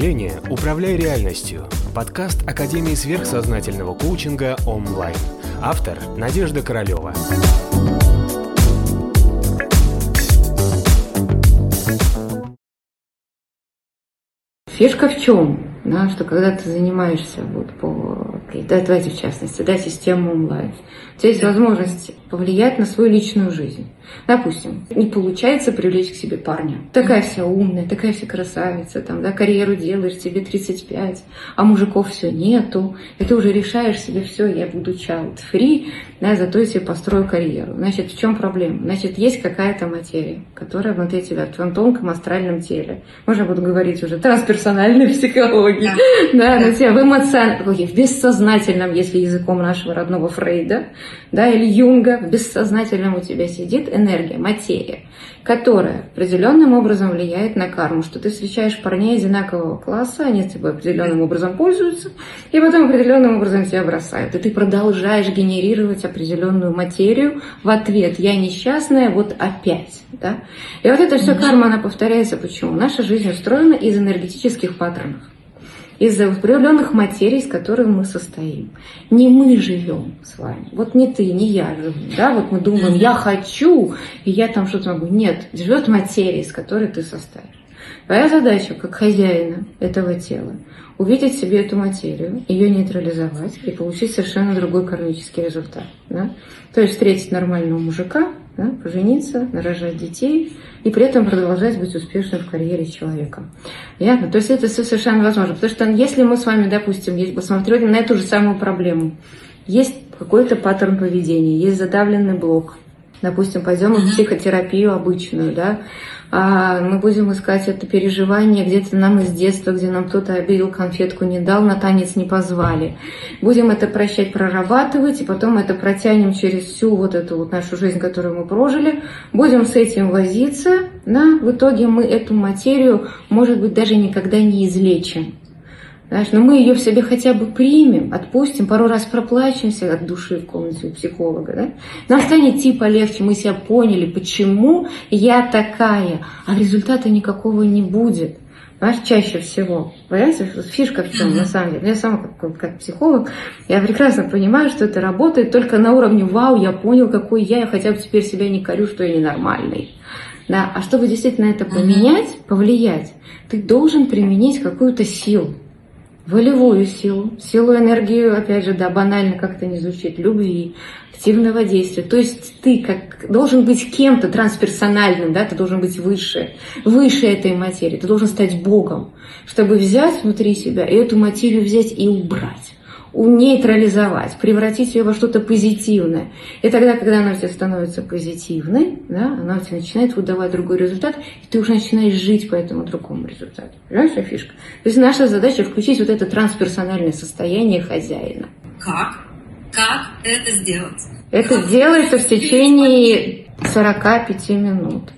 мышления «Управляй реальностью» – подкаст Академии сверхсознательного коучинга онлайн. Автор – Надежда Королева. Фишка в чем? Да, что когда ты занимаешься вот по, да, давайте в частности, да, систему онлайн, у тебя есть возможность повлиять на свою личную жизнь. Допустим, не получается привлечь к себе парня. Такая вся умная, такая вся красавица, там, да, карьеру делаешь, тебе 35, а мужиков все нету, и ты уже решаешь себе, все, я буду child free, да, зато я себе построю карьеру. Значит, в чем проблема? Значит, есть какая-то материя, которая внутри тебя, в твоем тонком астральном теле. Можно буду говорить уже трансперсональной психологии, да, да на тебя в эмоциональном, в бессознательном, если языком нашего родного Фрейда, да, или Юнга, в бессознательном у тебя сидит энергия, материя, которая определенным образом влияет на карму, что ты встречаешь парней одинакового класса, они с тобой определенным образом пользуются, и потом определенным образом тебя бросают. И ты продолжаешь генерировать определенную материю в ответ «я несчастная, вот опять». Да? И вот эта вся карма, она повторяется. Почему? Наша жизнь устроена из энергетических паттернов из-за определенных материй, из которых мы состоим. Не мы живем с вами. Вот не ты, не я живу. Да? Вот мы думаем, я хочу, и я там что-то могу. Нет, живет материя, из которой ты состоишь. Твоя задача, как хозяина этого тела, увидеть себе эту материю, ее нейтрализовать и получить совершенно другой кармический результат. Да? То есть встретить нормального мужика, да, пожениться, нарожать детей и при этом продолжать быть успешным в карьере человека. Ясно? То есть это все совершенно возможно. Потому что если мы с вами, допустим, посмотрели на эту же самую проблему, есть какой-то паттерн поведения, есть задавленный блок, допустим, пойдем в психотерапию обычную, да, а мы будем искать это переживание где-то нам из детства, где нам кто-то обидел, конфетку не дал, на танец не позвали. Будем это прощать, прорабатывать, и потом это протянем через всю вот эту вот нашу жизнь, которую мы прожили. Будем с этим возиться, да, в итоге мы эту материю, может быть, даже никогда не излечим. Знаешь, но мы ее в себе хотя бы примем, отпустим, пару раз проплачемся от души в комнате у психолога. Да? Нам станет идти полегче, мы себя поняли, почему я такая, а результата никакого не будет. Знаешь, чаще всего. Понимаете, фишка в чем на самом деле. Я сама как, как психолог, я прекрасно понимаю, что это работает только на уровне «Вау, я понял, какой я, я хотя бы теперь себя не корю, что я ненормальный». Да? А чтобы действительно это поменять, повлиять, ты должен применить какую-то силу волевую силу, силу энергию, опять же, да, банально как-то не звучит, любви, активного действия. То есть ты как должен быть кем-то трансперсональным, да, ты должен быть выше, выше этой материи, ты должен стать Богом, чтобы взять внутри себя и эту материю взять и убрать нейтрализовать, превратить ее во что-то позитивное. И тогда, когда она у тебя становится позитивной, да, она у тебя начинает выдавать другой результат, и ты уже начинаешь жить по этому другому результату. Понимаешь, фишка? То есть наша задача включить вот это трансперсональное состояние хозяина. Как? Как это сделать? Это как делается в течение 45 минут.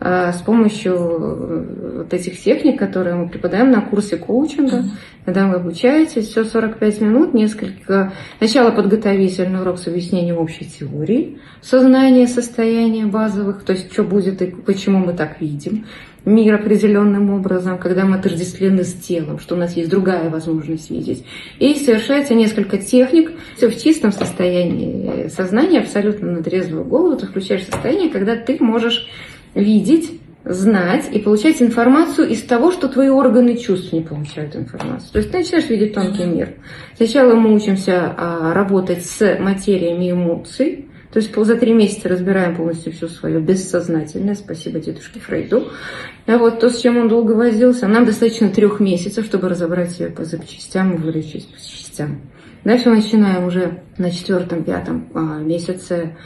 А, с помощью э, вот этих техник, которые мы преподаем на курсе коучинга, когда вы обучаетесь, все 45 минут, несколько... Сначала подготовительный урок с объяснением общей теории, сознания, состояния базовых, то есть что будет и почему мы так видим мир определенным образом, когда мы отождествлены с телом, что у нас есть другая возможность видеть. И совершается несколько техник, все в чистом состоянии. Сознания, абсолютно на трезвую голову, ты включаешь состояние, когда ты можешь видеть, знать и получать информацию из того, что твои органы чувств не получают информацию. То есть ты начинаешь видеть тонкий мир. Сначала мы учимся а, работать с материями эмоций, то есть за три месяца разбираем полностью все свое бессознательное, спасибо дедушке Фрейду. А вот то, с чем он долго возился, нам достаточно трех месяцев, чтобы разобрать себя по запчастям и вылечить по частям. Дальше мы начинаем уже на четвертом-пятом а, месяце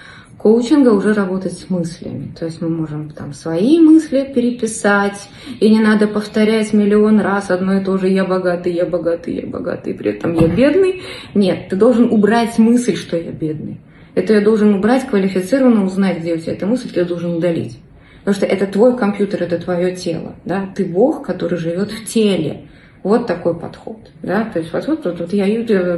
коучинга уже работать с мыслями. То есть мы можем там свои мысли переписать, и не надо повторять миллион раз одно и то же «я богатый, я богатый, я богатый», при этом «я бедный». Нет, ты должен убрать мысль, что я бедный. Это я должен убрать квалифицированно, узнать, где у тебя эта мысль, ты должен удалить. Потому что это твой компьютер, это твое тело. Да? Ты Бог, который живет в теле. Вот такой подход. Да? То есть вот, вот, вот, вот я,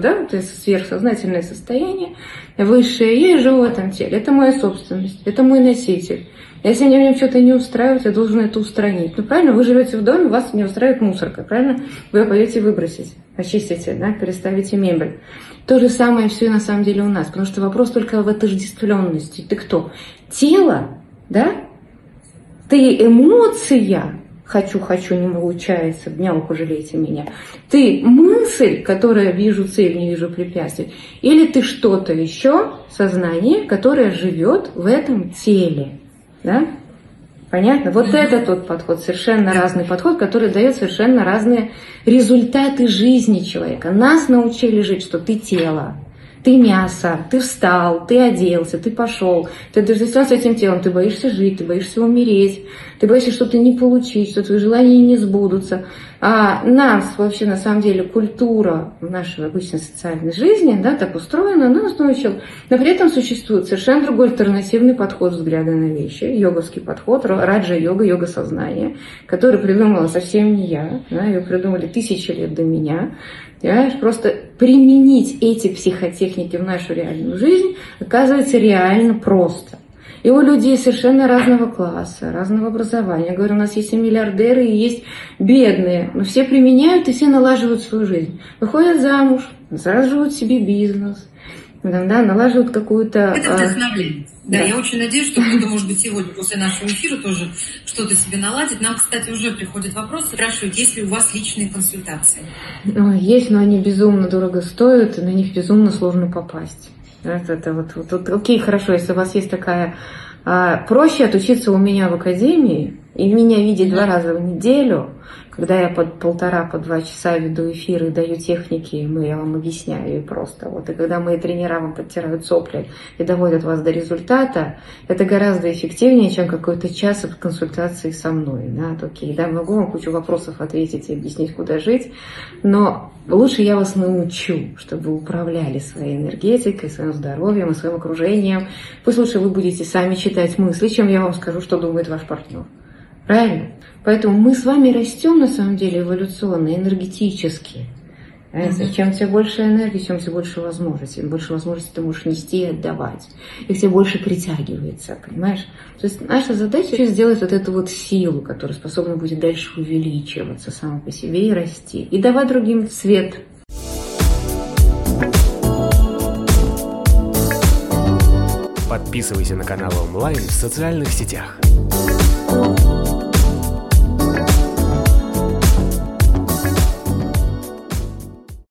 да, это сверхсознательное состояние, высшее я и живу в этом теле. Это моя собственность, это мой носитель. Если мне в нем что-то не устраивает, я должен это устранить. Ну, правильно, вы живете в доме, вас не устраивает мусорка, правильно? Вы ее пойдете выбросить, очистите, да, переставите мебель. То же самое все на самом деле у нас, потому что вопрос только в отождествленности. Ты кто? Тело, да? Ты эмоция, хочу, хочу, не получается, дня вы пожалейте меня. Ты мысль, которая вижу цель, не вижу препятствий. Или ты что-то еще, сознание, которое живет в этом теле. Да? Понятно? Вот это тот подход, совершенно разный подход, который дает совершенно разные результаты жизни человека. Нас научили жить, что ты тело, ты мясо, ты встал, ты оделся, ты пошел, ты отождествлен с этим телом, ты боишься жить, ты боишься умереть, ты боишься что-то не получить, что твои желания не сбудутся. А нас вообще на самом деле культура нашей обычной социальной жизни, да, так устроена, нас научила. Но при этом существует совершенно другой альтернативный подход взгляда на вещи, йоговский подход, раджа-йога, йога сознания, который придумала совсем не я, да, ее придумали тысячи лет до меня. Понимаешь, просто применить эти психотехники в нашу реальную жизнь оказывается реально просто. И у людей совершенно разного класса, разного образования. Я говорю, у нас есть и миллиардеры, и есть бедные. Но все применяют и все налаживают свою жизнь. Выходят замуж, сразу себе бизнес, да, налаживают какую-то... Это а, вдохновление. Да, да, я очень надеюсь, что кто-то, может быть, сегодня после нашего эфира тоже что-то себе наладит. Нам, кстати, уже приходят вопросы, спрашивают, есть ли у вас личные консультации? Есть, но они безумно дорого стоят, и на них безумно сложно попасть. Это, это вот, вот, вот, окей, хорошо, если у вас есть такая... А, проще отучиться у меня в академии и меня видеть два раза в неделю, когда я под полтора, по два часа веду эфиры, даю техники, мы, я вам объясняю просто. Вот, и когда мои тренера вам подтирают сопли и доводят вас до результата, это гораздо эффективнее, чем какой-то час от консультации со мной. Да, окей, да, могу вам кучу вопросов ответить и объяснить, куда жить, но лучше я вас научу, чтобы вы управляли своей энергетикой, своим здоровьем и своим окружением. Пусть лучше вы будете сами читать мысли, чем я вам скажу, что думает ваш партнер. Правильно? Поэтому мы с вами растем на самом деле эволюционно, энергетически. Понимаете? Чем тебе больше энергии, чем тебе больше возможностей. Тем больше возможностей ты можешь нести и отдавать. И тебе больше притягивается, понимаешь? То есть наша задача сделать вот эту вот силу, которая способна будет дальше увеличиваться сама по себе и расти. И давать другим свет. Подписывайся на канал онлайн в социальных сетях.